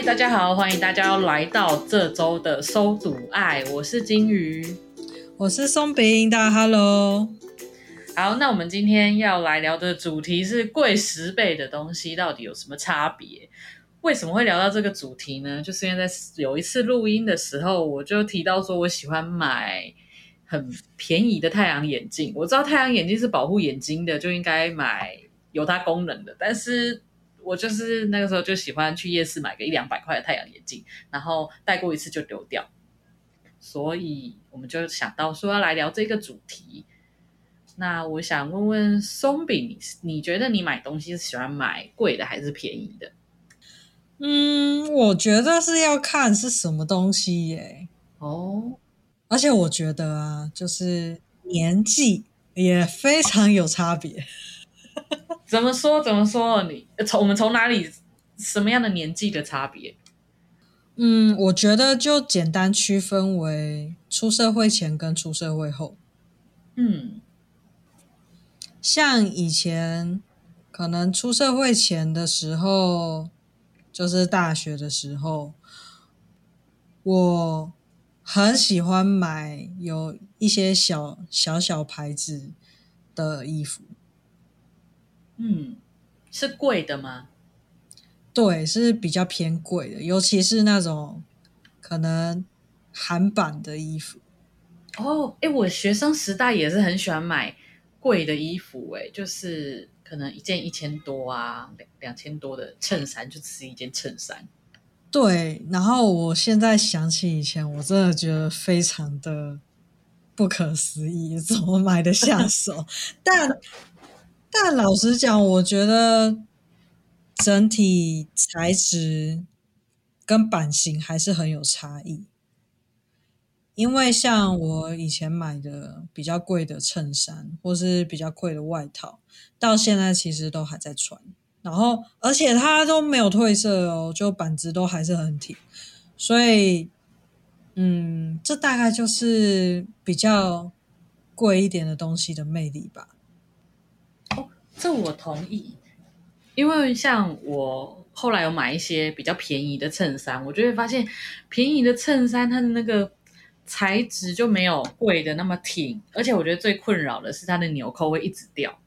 嗨，大家好，欢迎大家来到这周的收读爱，我是金鱼，我是松饼，大家 Hello。好，那我们今天要来聊的主题是贵十倍的东西到底有什么差别？为什么会聊到这个主题呢？就是因为在有一次录音的时候，我就提到说我喜欢买很便宜的太阳眼镜。我知道太阳眼镜是保护眼睛的，就应该买有它功能的，但是。我就是那个时候就喜欢去夜市买个一两百块的太阳眼镜，然后戴过一次就丢掉，所以我们就想到说要来聊这个主题。那我想问问松饼，你你觉得你买东西是喜欢买贵的还是便宜的？嗯，我觉得是要看是什么东西耶。哦，而且我觉得啊，就是年纪也非常有差别。怎么说？怎么说？你从我们从哪里？什么样的年纪的差别？嗯，我觉得就简单区分为出社会前跟出社会后。嗯，像以前可能出社会前的时候，就是大学的时候，我很喜欢买有一些小小小牌子的衣服。嗯，是贵的吗？对，是比较偏贵的，尤其是那种可能韩版的衣服。哦，哎，我学生时代也是很喜欢买贵的衣服，哎，就是可能一件一千多啊，两两千多的衬衫就只是一件衬衫。对，然后我现在想起以前，我真的觉得非常的不可思议，怎么买得下手？但但老实讲，我觉得整体材质跟版型还是很有差异。因为像我以前买的比较贵的衬衫，或是比较贵的外套，到现在其实都还在穿。然后，而且它都没有褪色哦，就版质都还是很挺。所以，嗯，这大概就是比较贵一点的东西的魅力吧。这我同意，因为像我后来有买一些比较便宜的衬衫，我就会发现便宜的衬衫它的那个材质就没有贵的那么挺，而且我觉得最困扰的是它的纽扣会一直掉。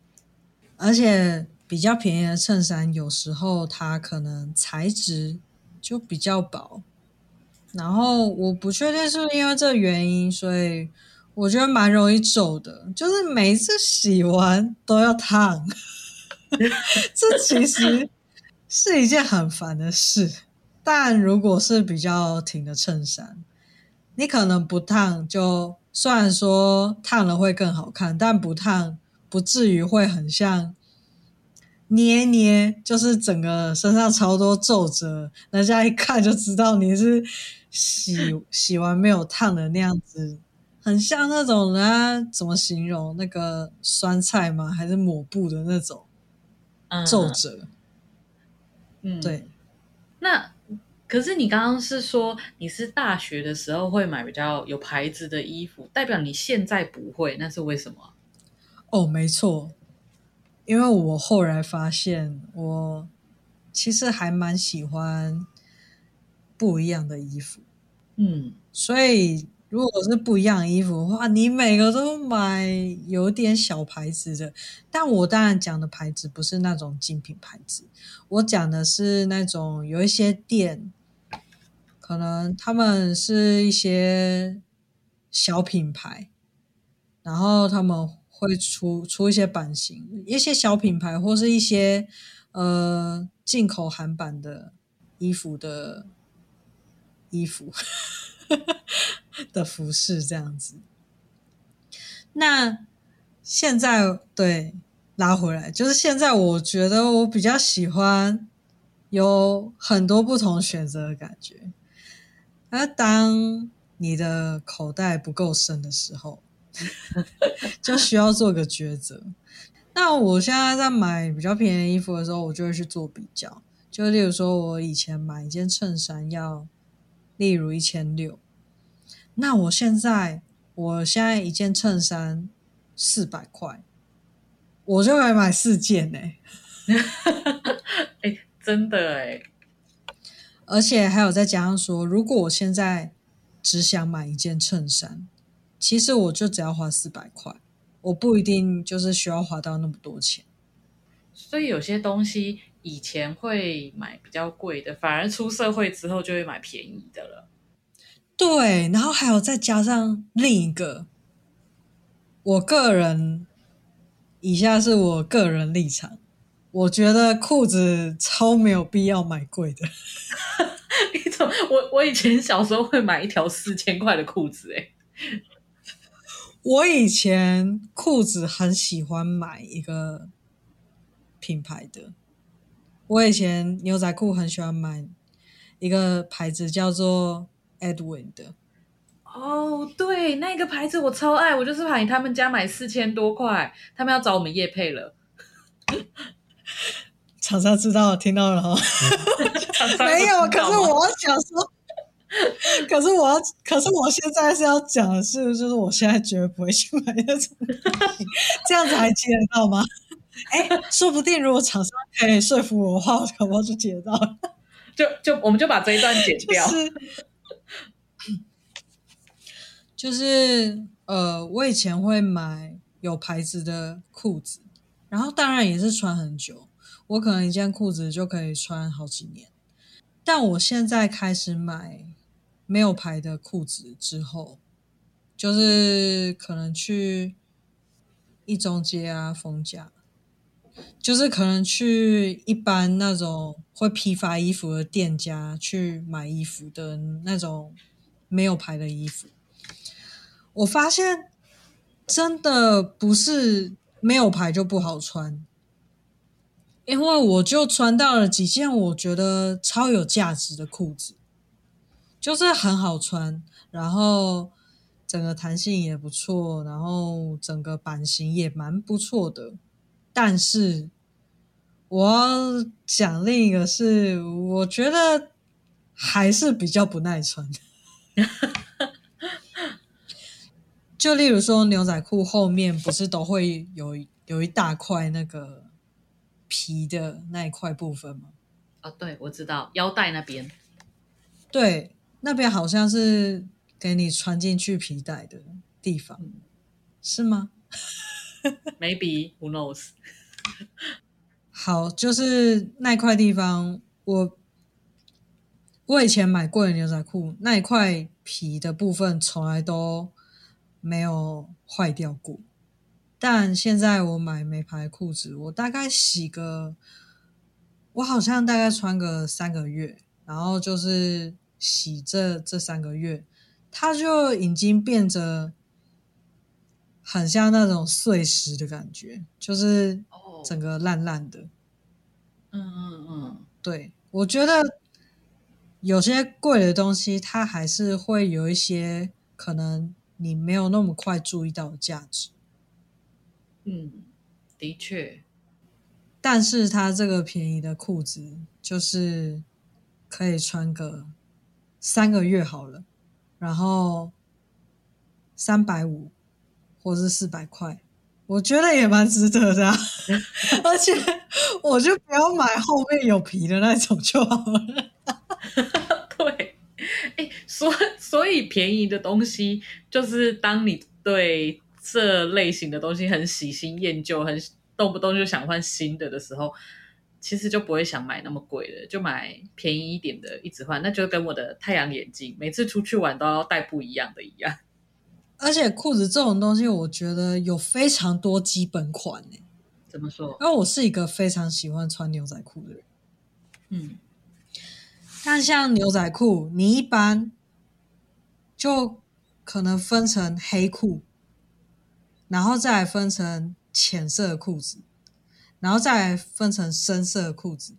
而且比较便宜的衬衫有时候它可能材质就比较薄，然后我不确定是不是因为这原因，所以。我觉得蛮容易皱的，就是每一次洗完都要烫，这其实是一件很烦的事。但如果是比较挺的衬衫，你可能不烫就，虽然说烫了会更好看，但不烫不至于会很像捏捏，就是整个身上超多皱褶，人家一看就知道你是洗洗完没有烫的那样子。很像那种人家怎么形容那个酸菜吗？还是抹布的那种皱褶？嗯，对。那可是你刚刚是说你是大学的时候会买比较有牌子的衣服，代表你现在不会，那是为什么？哦，没错，因为我后来发现，我其实还蛮喜欢不一样的衣服。嗯，所以。如果是不一样的衣服的话，你每个都买有点小牌子的。但我当然讲的牌子不是那种精品牌子，我讲的是那种有一些店，可能他们是一些小品牌，然后他们会出出一些版型，一些小品牌或是一些呃进口韩版的衣服的衣服。的服饰这样子，那现在对拉回来，就是现在我觉得我比较喜欢有很多不同选择的感觉。而当你的口袋不够深的时候，就需要做个抉择。那我现在在买比较便宜的衣服的时候，我就会去做比较。就例如说，我以前买一件衬衫要，例如一千六，那我现在，我现在一件衬衫四百块，我就可以买四件呢、欸。哎、欸，真的哎、欸，而且还有再加上说，如果我现在只想买一件衬衫，其实我就只要花四百块。我不一定就是需要花到那么多钱，所以有些东西以前会买比较贵的，反而出社会之后就会买便宜的了。对，然后还有再加上另一个，我个人，以下是我个人立场，我觉得裤子超没有必要买贵的。你怎么？我我以前小时候会买一条四千块的裤子，哎。我以前裤子很喜欢买一个品牌的，我以前牛仔裤很喜欢买一个牌子叫做 Edwin 的。哦，对，那个牌子我超爱，我就是买他们家买四千多块，他们要找我们叶配了。厂商知道，听到了哈。没有，可是我想说。可是我要，可是我现在是要讲的是，就是我现在绝对不会去买那种，这样子还接得到吗？哎，说不定如果厂商可以说服我的话，我可能就接到了。就就我们就把这一段剪掉。就是，就是呃，我以前会买有牌子的裤子，然后当然也是穿很久，我可能一件裤子就可以穿好几年。但我现在开始买。没有牌的裤子之后，就是可能去一中街啊、逢甲，就是可能去一般那种会批发衣服的店家去买衣服的那种没有牌的衣服。我发现真的不是没有牌就不好穿，因为我就穿到了几件我觉得超有价值的裤子。就是很好穿，然后整个弹性也不错，然后整个版型也蛮不错的。但是我要讲另一个是，我觉得还是比较不耐穿。就例如说牛仔裤后面不是都会有有一大块那个皮的那一块部分吗？啊、哦，对，我知道腰带那边。对。那边好像是给你穿进去皮带的地方，嗯、是吗 Maybe who knows？好，就是那块地方，我我以前买过的牛仔裤，那一块皮的部分从来都没有坏掉过。但现在我买名牌裤子，我大概洗个，我好像大概穿个三个月，然后就是。洗这这三个月，它就已经变着很像那种碎石的感觉，就是整个烂烂的。嗯嗯嗯，对，我觉得有些贵的东西，它还是会有一些可能你没有那么快注意到的价值。嗯，的确，但是它这个便宜的裤子，就是可以穿个。三个月好了，然后三百五或是四百块，我觉得也蛮值得的啊。而且我就不要买后面有皮的那种就好了。对，哎，所所以便宜的东西，就是当你对这类型的东西很喜新厌旧，很动不动就想换新的的时候。其实就不会想买那么贵的，就买便宜一点的，一直换。那就跟我的太阳眼镜，每次出去玩都要带不一样的一样。而且裤子这种东西，我觉得有非常多基本款诶。怎么说？因为我是一个非常喜欢穿牛仔裤的人。嗯。但像牛仔裤，你一般就可能分成黑裤、然后再分成浅色的裤子，然后再分成深色的裤子，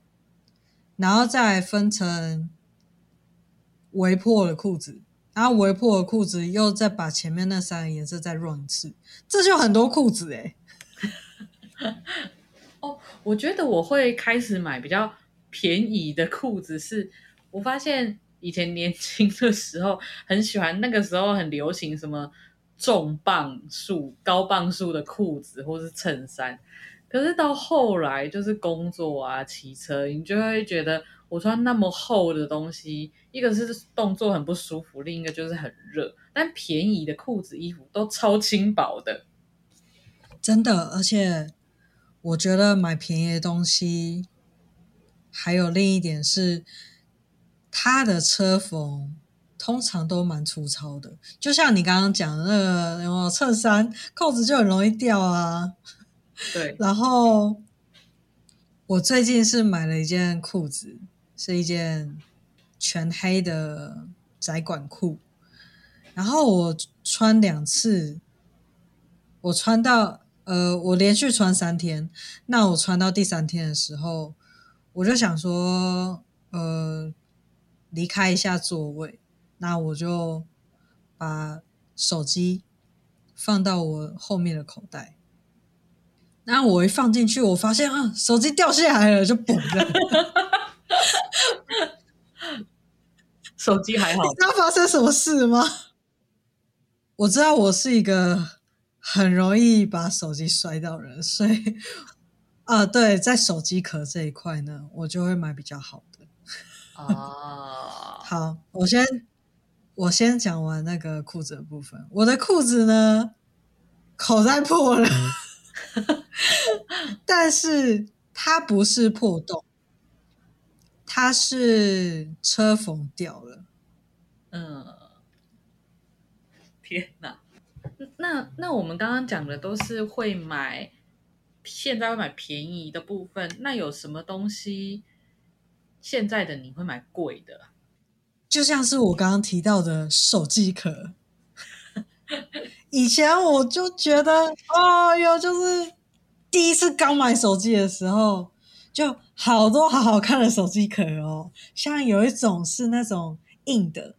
然后再分成微破的裤子，然后微破了裤子又再把前面那三个颜色再染一次，这就很多裤子哎。哦，我觉得我会开始买比较便宜的裤子是，是我发现以前年轻的时候很喜欢，那个时候很流行什么重磅数、高磅数的裤子或是衬衫，可是到后来就是工作啊、骑车，你就会觉得我穿那么厚的东西，一个是动作很不舒服，另一个就是很热。但便宜的裤子、衣服都超轻薄的，真的，而且。我觉得买便宜的东西，还有另一点是，它的车缝通常都蛮粗糙的。就像你刚刚讲的那个，有衬衫扣子就很容易掉啊。对。然后我最近是买了一件裤子，是一件全黑的窄管裤。然后我穿两次，我穿到。呃，我连续穿三天，那我穿到第三天的时候，我就想说，呃，离开一下座位，那我就把手机放到我后面的口袋。那我一放进去，我发现啊，手机掉下来了，就嘣了。手机还好？你知道发生什么事吗？我知道我是一个。很容易把手机摔到人，所以啊，对，在手机壳这一块呢，我就会买比较好的。啊，好，我先我先讲完那个裤子的部分。我的裤子呢，口袋破了，但是它不是破洞，它是车缝掉了。嗯，天哪！那那我们刚刚讲的都是会买，现在会买便宜的部分。那有什么东西现在的你会买贵的？就像是我刚刚提到的手机壳。以前我就觉得，哦哟，就是第一次刚买手机的时候，就好多好好看的手机壳哦，像有一种是那种硬的。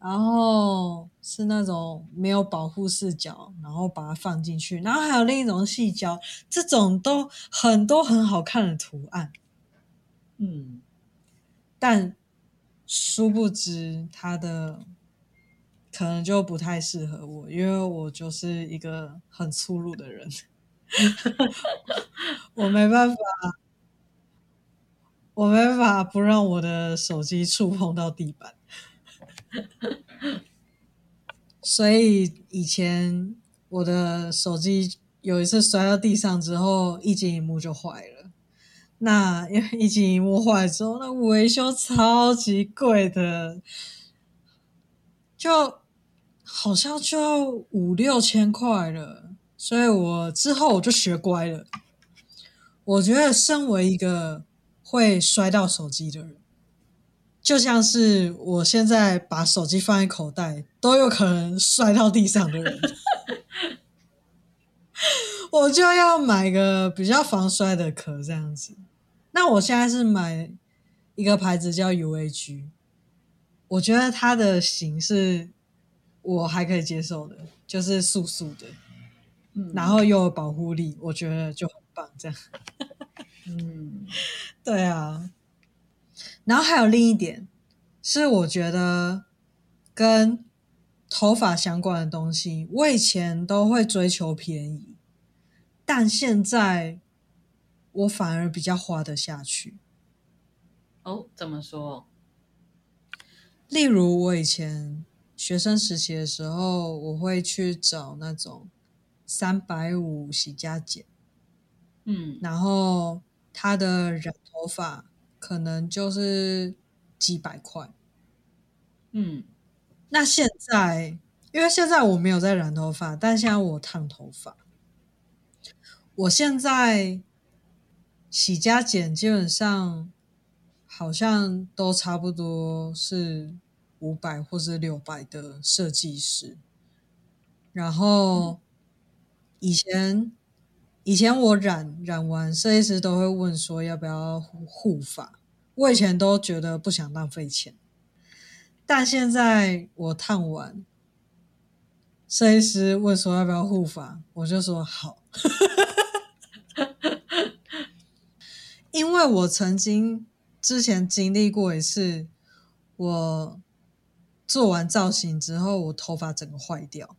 然后是那种没有保护视角，然后把它放进去，然后还有另一种细胶，这种都很多很好看的图案，嗯，但殊不知它的可能就不太适合我，因为我就是一个很粗鲁的人，我没办法，我没法不让我的手机触碰到地板。所以以前我的手机有一次摔到地上之后，液晶萤幕就坏了。那因为液晶萤幕坏之后，那维修超级贵的，就好像就要五六千块了。所以我之后我就学乖了。我觉得身为一个会摔到手机的人。就像是我现在把手机放在口袋，都有可能摔到地上的人，我就要买个比较防摔的壳这样子。那我现在是买一个牌子叫 UAG，我觉得它的型是我还可以接受的，就是素素的，嗯，然后又有保护力，我觉得就很棒。这样，嗯，对啊。然后还有另一点，是我觉得跟头发相关的东西，我以前都会追求便宜，但现在我反而比较花得下去。哦，怎么说？例如我以前学生时期的时候，我会去找那种三百五洗加剪，嗯，然后他的染头发。可能就是几百块，嗯，那现在因为现在我没有在染头发，但现在我烫头发，我现在洗加剪基本上好像都差不多是五百或是六百的设计师，然后以前以前我染染完，设计师都会问说要不要护发。我以前都觉得不想浪费钱，但现在我烫完，设计师问说要不要护发，我就说好。因为我曾经之前经历过一次，我做完造型之后，我头发整个坏掉，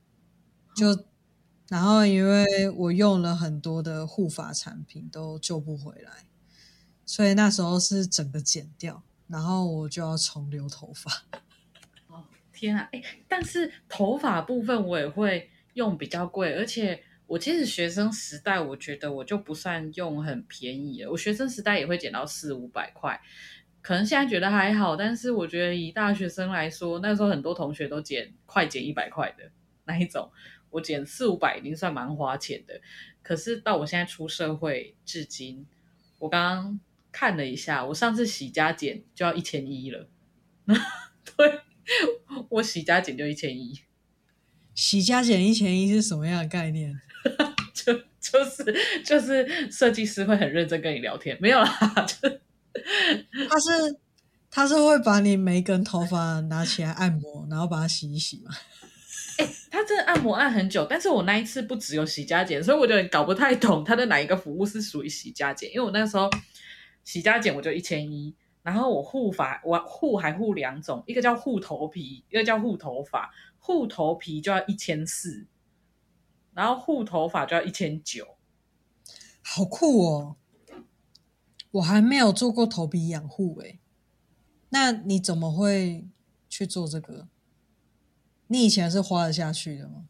就然后因为我用了很多的护发产品都救不回来，所以那时候是整个剪掉，然后我就要重留头发。哦，天啊，哎，但是头发部分我也会用比较贵，而且。我其实学生时代，我觉得我就不算用很便宜了。我学生时代也会剪到四五百块，可能现在觉得还好，但是我觉得以大学生来说，那时候很多同学都剪快剪一百块的那一种，我剪四五百已经算蛮花钱的。可是到我现在出社会至今，我刚刚看了一下，我上次洗加剪就要一千一了。对，我洗加剪就一千一，洗加剪一千一是什么样的概念？就就是就是设计师会很认真跟你聊天，没有啦，就他是他是会把你每一根头发拿起来按摩，然后把它洗一洗嘛。哎、他这按摩按很久，但是我那一次不只有洗加剪，所以我就搞不太懂他的哪一个服务是属于洗加剪，因为我那时候洗加剪我就一千一，然后我护发我护还护两种，一个叫护头皮，一个叫护头发，护头皮就要一千四。然后护头发就要一千九，好酷哦！我还没有做过头皮养护诶，那你怎么会去做这个？你以前是花得下去的吗？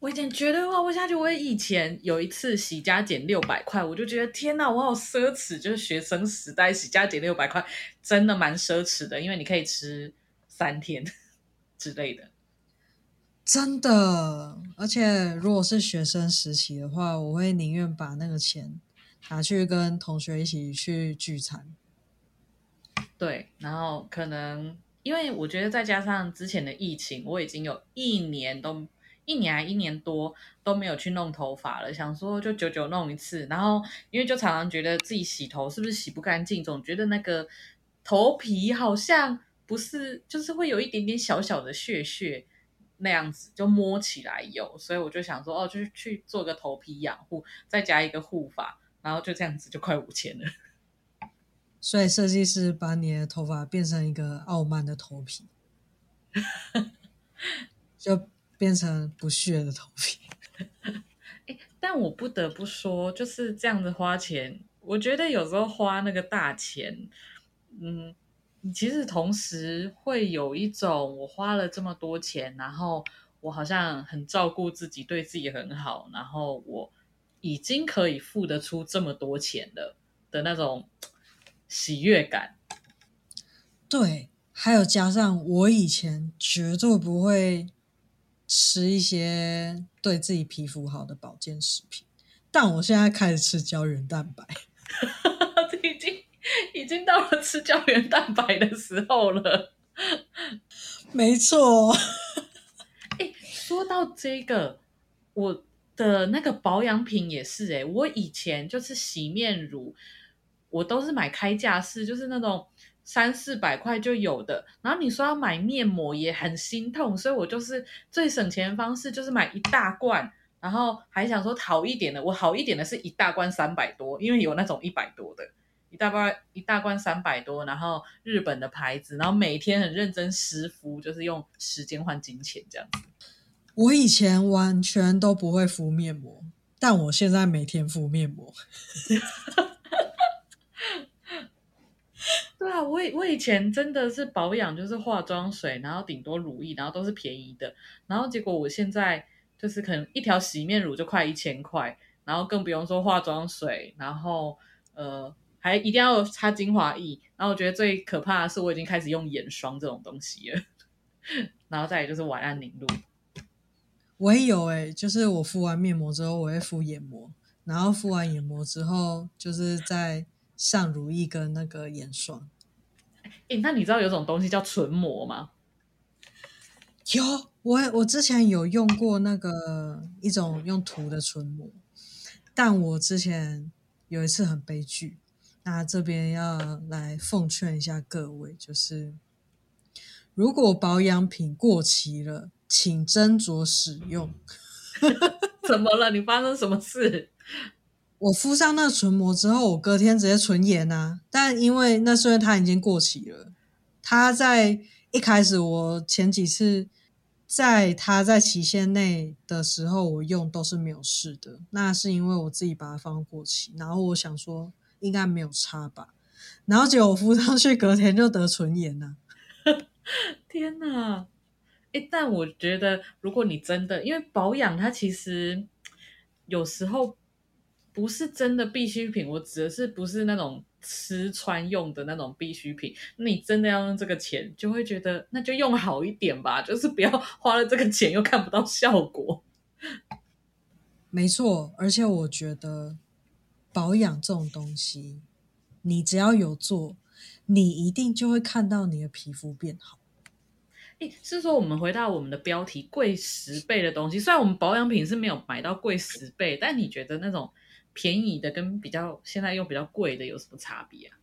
我以前绝对花不下去。我以前有一次洗加减六百块，我就觉得天哪，我好奢侈！就是学生时代洗加减六百块，真的蛮奢侈的，因为你可以吃三天 之类的。真的，而且如果是学生时期的话，我会宁愿把那个钱拿去跟同学一起去聚餐。对，然后可能因为我觉得再加上之前的疫情，我已经有一年都一年还一年多都没有去弄头发了，想说就久久弄一次。然后因为就常常觉得自己洗头是不是洗不干净，总觉得那个头皮好像不是，就是会有一点点小小的屑屑。那样子就摸起来有，所以我就想说，哦，就是去做个头皮养护，再加一个护发，然后就这样子就快五千了。所以设计师把你的头发变成一个傲慢的头皮，就变成不屑的头皮。欸，但我不得不说，就是这样子花钱，我觉得有时候花那个大钱，嗯。其实同时会有一种，我花了这么多钱，然后我好像很照顾自己，对自己很好，然后我已经可以付得出这么多钱了的那种喜悦感。对，还有加上我以前绝对不会吃一些对自己皮肤好的保健食品，但我现在开始吃胶原蛋白。已经已经到了吃胶原蛋白的时候了，没错。哎，说到这个，我的那个保养品也是哎，我以前就是洗面乳，我都是买开架式，就是那种三四百块就有的。然后你说要买面膜也很心痛，所以我就是最省钱的方式就是买一大罐，然后还想说好一点的，我好一点的是一大罐三百多，因为有那种一百多的。一大罐一大罐三百多，然后日本的牌子，然后每天很认真湿敷，就是用时间换金钱这样子。我以前完全都不会敷面膜，但我现在每天敷面膜。对啊，我我以前真的是保养就是化妆水，然后顶多乳液，然后都是便宜的，然后结果我现在就是可能一条洗面乳就快一千块，然后更不用说化妆水，然后呃。还一定要擦精华液，然后我觉得最可怕的是，我已经开始用眼霜这种东西了。然后再来就是晚安凝露，我也有哎、欸，就是我敷完面膜之后，我会敷眼膜，然后敷完眼膜之后，就是再上乳液跟那个眼霜。哎，那你知道有种东西叫唇膜吗？有，我我之前有用过那个一种用涂的唇膜，但我之前有一次很悲剧，那这边要来奉劝一下各位，就是如果保养品过期了，请斟酌使用。怎么了？你发生什么事？我敷上那唇膜之后，我隔天直接唇炎啊！但因为那虽然它已经过期了，它在一开始我前几次。在它在期限内的时候，我用都是没有事的。那是因为我自己把它放过期，然后我想说应该没有差吧。然后结果我敷上去，隔天就得唇炎了。天哪！诶，但我觉得如果你真的因为保养，它其实有时候不是真的必需品。我指的是不是那种。吃穿用的那种必需品，那你真的要用这个钱，就会觉得那就用好一点吧，就是不要花了这个钱又看不到效果。没错，而且我觉得保养这种东西，你只要有做，你一定就会看到你的皮肤变好。诶，是说我们回到我们的标题，贵十倍的东西，虽然我们保养品是没有买到贵十倍，但你觉得那种？便宜的跟比较现在又比较贵的有什么差别啊？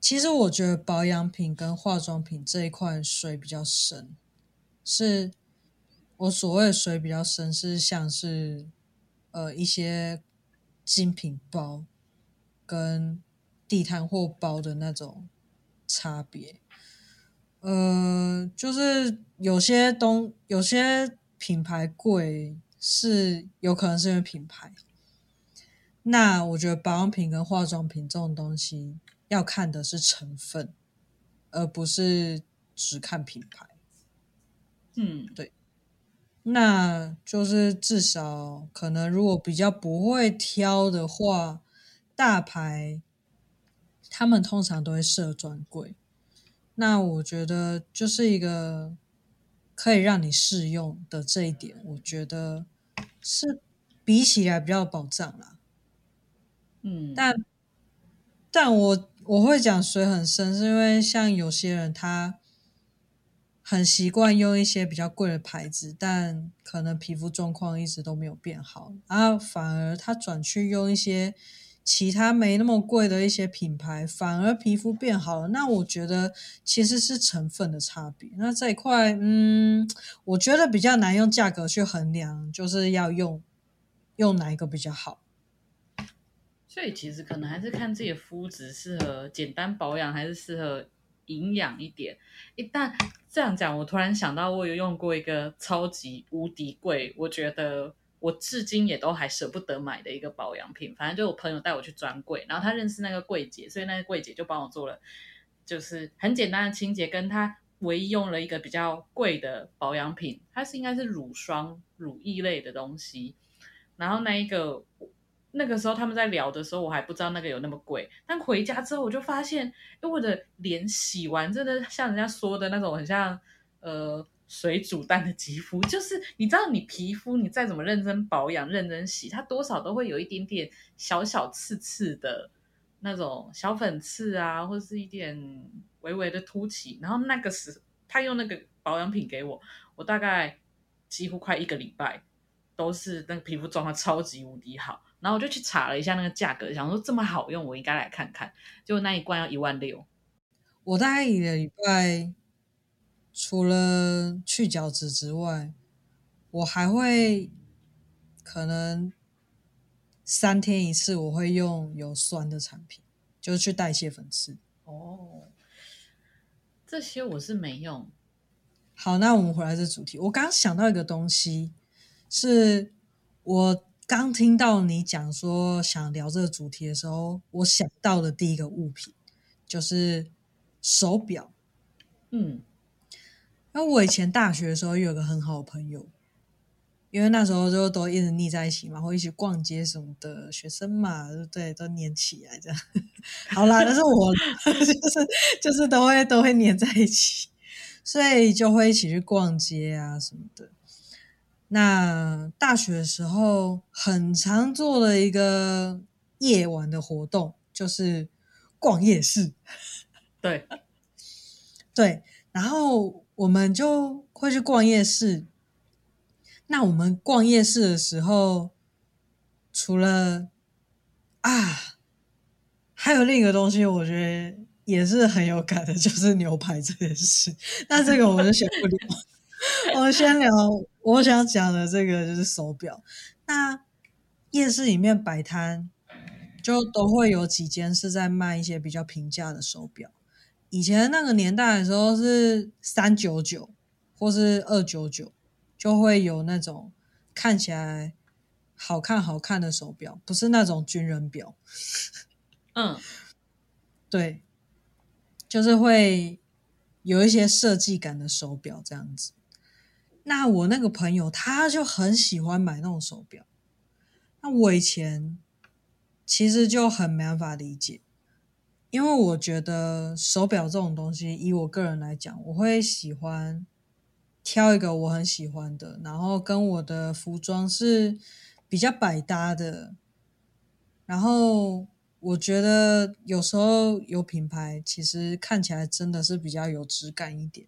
其实我觉得保养品跟化妆品这一块水比较深，是我所谓的水比较深，是像是呃一些精品包跟地摊货包的那种差别。呃，就是有些东有些品牌贵，是有可能是因为品牌。那我觉得保养品跟化妆品这种东西，要看的是成分，而不是只看品牌。嗯，对。那就是至少可能，如果比较不会挑的话，大牌他们通常都会设专柜。那我觉得就是一个可以让你试用的这一点，我觉得是比起来比较有保障啦。嗯，但但我我会讲水很深，是因为像有些人他很习惯用一些比较贵的牌子，但可能皮肤状况一直都没有变好，然后反而他转去用一些其他没那么贵的一些品牌，反而皮肤变好了。那我觉得其实是成分的差别。那这一块，嗯，我觉得比较难用价格去衡量，就是要用用哪一个比较好。所以其实可能还是看自己的肤质适合简单保养，还是适合营养一点。一旦这样讲，我突然想到，我有用过一个超级无敌贵，我觉得我至今也都还舍不得买的一个保养品。反正就我朋友带我去专柜，然后他认识那个柜姐，所以那个柜姐就帮我做了，就是很简单的清洁，跟他唯一用了一个比较贵的保养品，它是应该是乳霜、乳液类的东西。然后那一个。那个时候他们在聊的时候，我还不知道那个有那么贵。但回家之后，我就发现，因为我的脸洗完真的像人家说的那种，很像呃水煮蛋的肌肤。就是你知道，你皮肤你再怎么认真保养、认真洗，它多少都会有一点点小小刺刺的那种小粉刺啊，或是一点微微的凸起。然后那个时他用那个保养品给我，我大概几乎快一个礼拜都是那个皮肤状况超级无敌好。然后我就去查了一下那个价格，想说这么好用，我应该来看看。结果那一罐要一万六。我大概一个礼拜，除了去角质之外，我还会可能三天一次，我会用有酸的产品，就是去代谢粉刺。哦，这些我是没用。好，那我们回来这主题。我刚刚想到一个东西，是我。刚听到你讲说想聊这个主题的时候，我想到的第一个物品就是手表。嗯，那我以前大学的时候有个很好的朋友，因为那时候就都一直腻在一起嘛，会一起逛街什么的，学生嘛，对，都黏起来这样。好啦，但是我 就是就是都会都会黏在一起，所以就会一起去逛街啊什么的。那大学的时候，很常做的一个夜晚的活动就是逛夜市。对，对，然后我们就会去逛夜市。那我们逛夜市的时候，除了啊，还有另一个东西，我觉得也是很有感的，就是牛排这件事。那这个我们就先不聊，我先聊我想讲的这个就是手表。那夜市里面摆摊，就都会有几间是在卖一些比较平价的手表。以前那个年代的时候是三九九或是二九九，就会有那种看起来好看好看的手表，不是那种军人表。嗯，对，就是会有一些设计感的手表这样子。那我那个朋友他就很喜欢买那种手表，那我以前其实就很没办法理解。因为我觉得手表这种东西，以我个人来讲，我会喜欢挑一个我很喜欢的，然后跟我的服装是比较百搭的。然后我觉得有时候有品牌，其实看起来真的是比较有质感一点。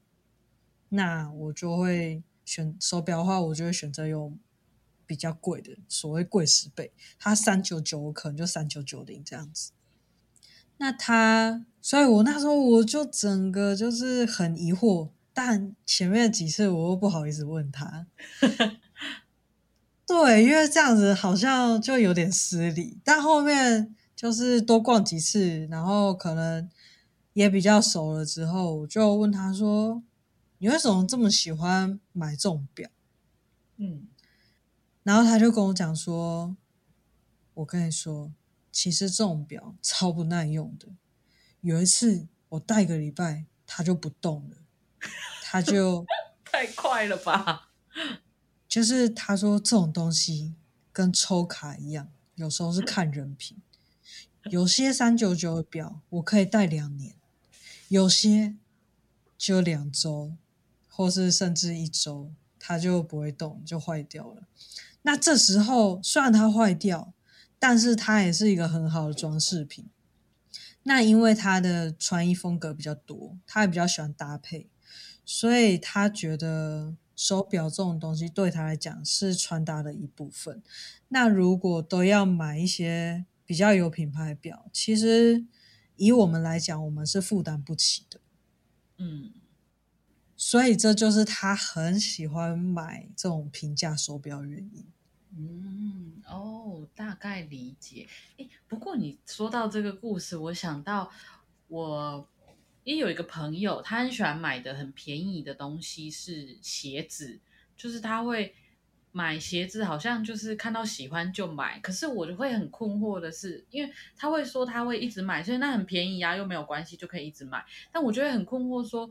那我就会选手表的话，我就会选择用比较贵的，所谓贵十倍，它三九九，我可能就三九九零这样子。那他，所以我那时候我就整个就是很疑惑，但前面几次我又不好意思问他，对，因为这样子好像就有点失礼。但后面就是多逛几次，然后可能也比较熟了之后，我就问他说：“你为什么这么喜欢买这种表？”嗯，然后他就跟我讲说：“我跟你说。”其实这种表超不耐用的。有一次我戴个礼拜，它就不动了，它就 太快了吧？就是他说这种东西跟抽卡一样，有时候是看人品。有些三九九的表我可以戴两年，有些就两周，或是甚至一周，它就不会动，就坏掉了。那这时候虽然它坏掉，但是它也是一个很好的装饰品。那因为他的穿衣风格比较多，他也比较喜欢搭配，所以他觉得手表这种东西对他来讲是穿搭的一部分。那如果都要买一些比较有品牌的表，其实以我们来讲，我们是负担不起的。嗯，所以这就是他很喜欢买这种平价手表原因。嗯，哦，大概理解。诶，不过你说到这个故事，我想到我也有一个朋友，他很喜欢买的很便宜的东西是鞋子，就是他会买鞋子，好像就是看到喜欢就买。可是我就会很困惑的是，因为他会说他会一直买，所以那很便宜啊，又没有关系，就可以一直买。但我觉得很困惑说，说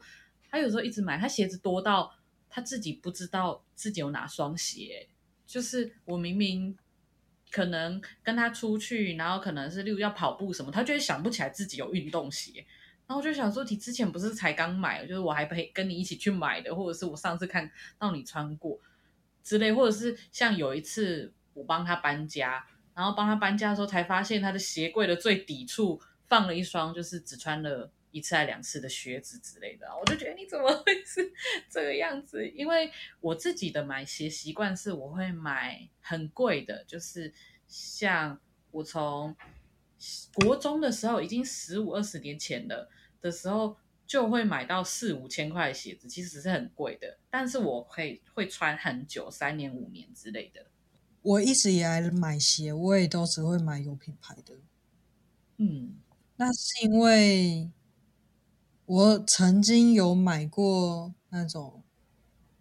他有时候一直买，他鞋子多到他自己不知道自己有哪双鞋。就是我明明可能跟他出去，然后可能是例如要跑步什么，他就会想不起来自己有运动鞋，然后我就想说，你之前不是才刚买，就是我还陪跟你一起去买的，或者是我上次看到你穿过之类，或者是像有一次我帮他搬家，然后帮他搬家的时候才发现他的鞋柜的最底处放了一双，就是只穿了。一次还两次的靴子之类的，我就觉得你怎么会是 这个样子？因为我自己的买鞋习惯是，我会买很贵的，就是像我从国中的时候，已经十五二十年前了的时候，就会买到四五千块的鞋子，其实是很贵的，但是我会会穿很久，三年五年之类的。我一直以来买鞋，我也都只会买有品牌的。嗯，那是因为。我曾经有买过那种，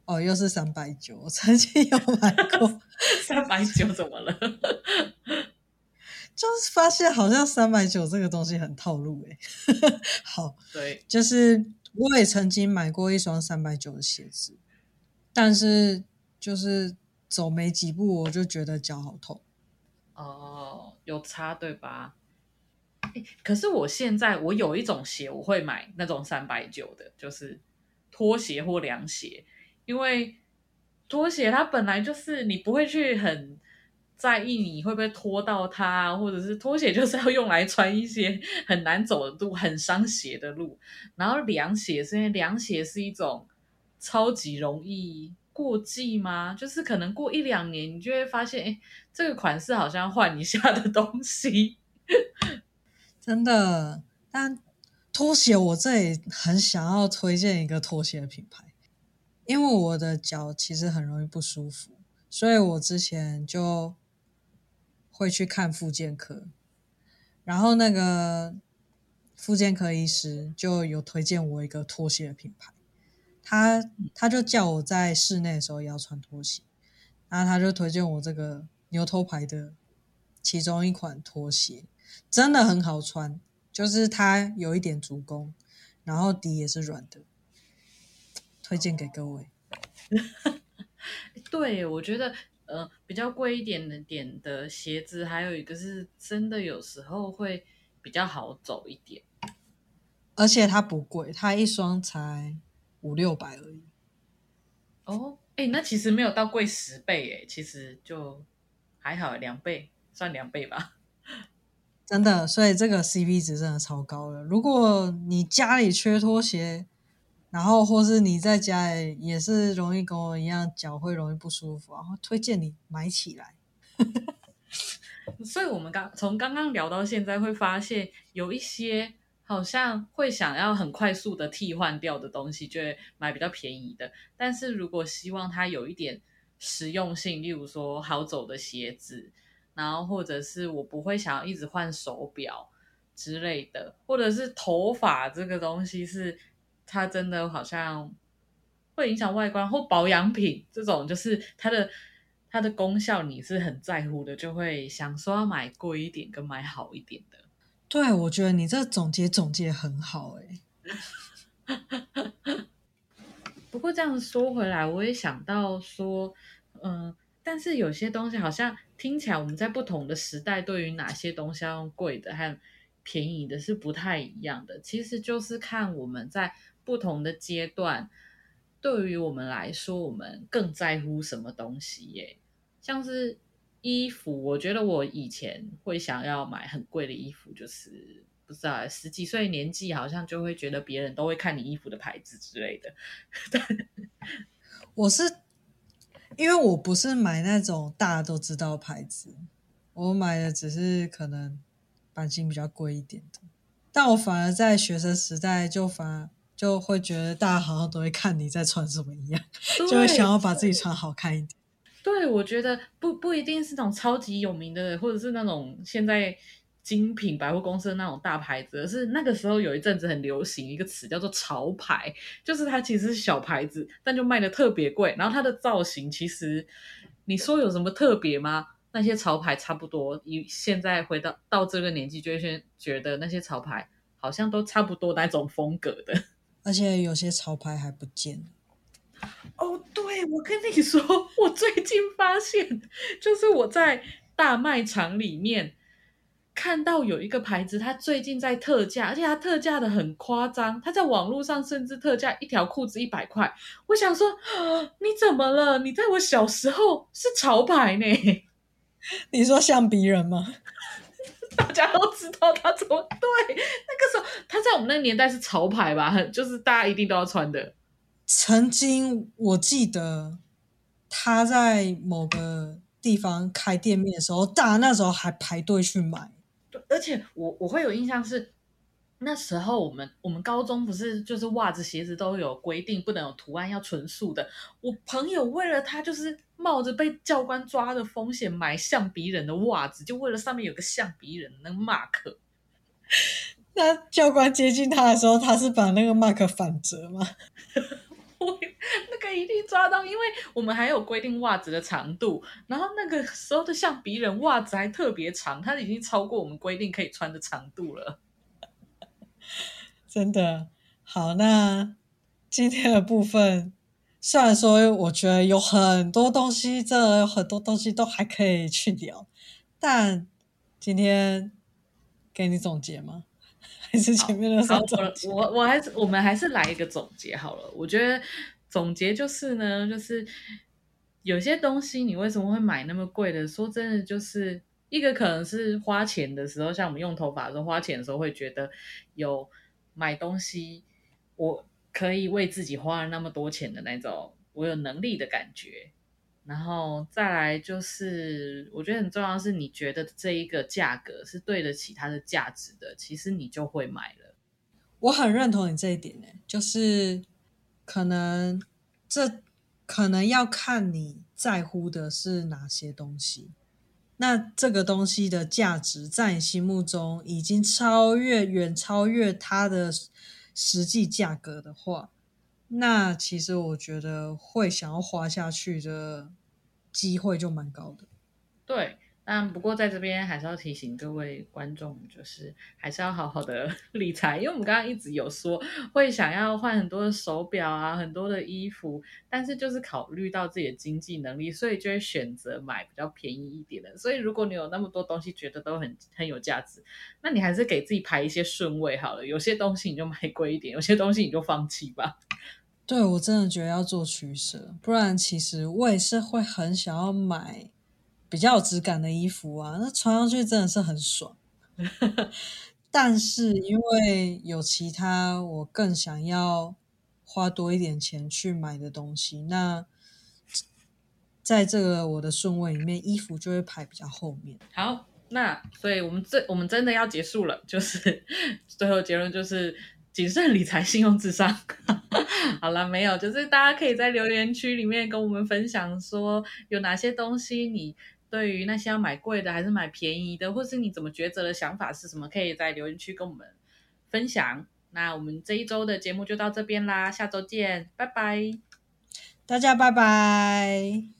哦，又是三百九。我曾经有买过 三百九，怎么了？就是发现好像三百九这个东西很套路哎。好，对，就是我也曾经买过一双三百九的鞋子，但是就是走没几步我就觉得脚好痛。哦，有差对吧？可是我现在我有一种鞋，我会买那种三百九的，就是拖鞋或凉鞋，因为拖鞋它本来就是你不会去很在意你会不会拖到它，或者是拖鞋就是要用来穿一些很难走的路、很伤鞋的路。然后凉鞋是因为凉鞋是一种超级容易过季吗？就是可能过一两年，你就会发现，哎，这个款式好像换一下的东西。真的，但拖鞋我这里很想要推荐一个拖鞋的品牌，因为我的脚其实很容易不舒服，所以我之前就会去看复健科，然后那个复健科医师就有推荐我一个拖鞋的品牌，他他就叫我在室内的时候也要穿拖鞋，然后他就推荐我这个牛头牌的其中一款拖鞋。真的很好穿，就是它有一点足弓，然后底也是软的，推荐给各位。对，我觉得呃比较贵一点的点的鞋子，还有一个是真的有时候会比较好走一点，而且它不贵，它一双才五六百而已。哦，哎，那其实没有到贵十倍，哎，其实就还好，两倍算两倍吧。真的，所以这个 CP 值真的超高了。如果你家里缺拖鞋，然后或是你在家里也是容易跟我一样脚会容易不舒服，然后推荐你买起来。所以，我们刚从刚刚聊到现在，会发现有一些好像会想要很快速的替换掉的东西，就会买比较便宜的。但是如果希望它有一点实用性，例如说好走的鞋子。然后，或者是我不会想要一直换手表之类的，或者是头发这个东西是它真的好像会影响外观，或保养品这种就是它的它的功效你是很在乎的，就会想说要买贵一点跟买好一点的。对，我觉得你这总结总结很好哎。不过这样说回来，我也想到说，嗯。但是有些东西好像听起来，我们在不同的时代，对于哪些东西要用贵的和便宜的是不太一样的。其实就是看我们在不同的阶段，对于我们来说，我们更在乎什么东西耶。像是衣服，我觉得我以前会想要买很贵的衣服，就是不知道十几岁年纪，好像就会觉得别人都会看你衣服的牌子之类的。我是。因为我不是买那种大家都知道牌子，我买的只是可能版型比较贵一点的。但我反而在学生时代就反而就会觉得大家好像都会看你在穿什么一样，就会想要把自己穿好看一点。对，我觉得不不一定是那种超级有名的，或者是那种现在。精品百货公司的那种大牌子，是那个时候有一阵子很流行一个词叫做潮牌，就是它其实是小牌子，但就卖的特别贵。然后它的造型其实你说有什么特别吗？那些潮牌差不多。以现在回到到这个年纪，就会先觉得那些潮牌好像都差不多那种风格的。而且有些潮牌还不见。哦，对，我跟你说，我最近发现，就是我在大卖场里面。看到有一个牌子，它最近在特价，而且它特价的很夸张。它在网络上甚至特价一条裤子一百块。我想说，你怎么了？你在我小时候是潮牌呢？你说像鼻人吗？大家都知道他怎么对，那个时候他在我们那个年代是潮牌吧？很就是大家一定都要穿的。曾经我记得他在某个地方开店面的时候，大家那时候还排队去买。而且我我会有印象是那时候我们我们高中不是就是袜子鞋子都有规定不能有图案要纯素的。我朋友为了他就是冒着被教官抓的风险买象鼻人的袜子，就为了上面有个象鼻人的那个 mark。那教官接近他的时候，他是把那个 mark 反折吗？那个一定抓到，因为我们还有规定袜子的长度，然后那个时候的象鼻人袜子还特别长，它已经超过我们规定可以穿的长度了。真的好，那今天的部分，虽然说我觉得有很多东西，这有很多东西都还可以去聊，但今天给你总结吗？还是前面的总结？我我还是我们还是来一个总结好了。我觉得总结就是呢，就是有些东西你为什么会买那么贵的？说真的，就是一个可能是花钱的时候，像我们用头发的时候花钱的时候，会觉得有买东西，我可以为自己花了那么多钱的那种，我有能力的感觉。然后再来就是，我觉得很重要是，你觉得这一个价格是对得起它的价值的，其实你就会买了。我很认同你这一点呢，就是可能这可能要看你在乎的是哪些东西。那这个东西的价值在你心目中已经超越，远超越它的实际价格的话。那其实我觉得会想要花下去的机会就蛮高的。对，但不过在这边还是要提醒各位观众，就是还是要好好的 理财，因为我们刚刚一直有说会想要换很多的手表啊，很多的衣服，但是就是考虑到自己的经济能力，所以就会选择买比较便宜一点的。所以如果你有那么多东西觉得都很很有价值，那你还是给自己排一些顺位好了。有些东西你就买贵一点，有些东西你就放弃吧。对，我真的觉得要做取舍，不然其实我也是会很想要买比较有质感的衣服啊，那穿上去真的是很爽。但是因为有其他我更想要花多一点钱去买的东西，那 在这个我的顺位里面，衣服就会排比较后面。好，那所以我们这我们真的要结束了，就是 最后结论就是。谨慎理财，信用至上。好了，没有，就是大家可以在留言区里面跟我们分享，说有哪些东西你对于那些要买贵的还是买便宜的，或是你怎么抉择的想法是什么，可以在留言区跟我们分享。那我们这一周的节目就到这边啦，下周见，拜拜，大家拜拜。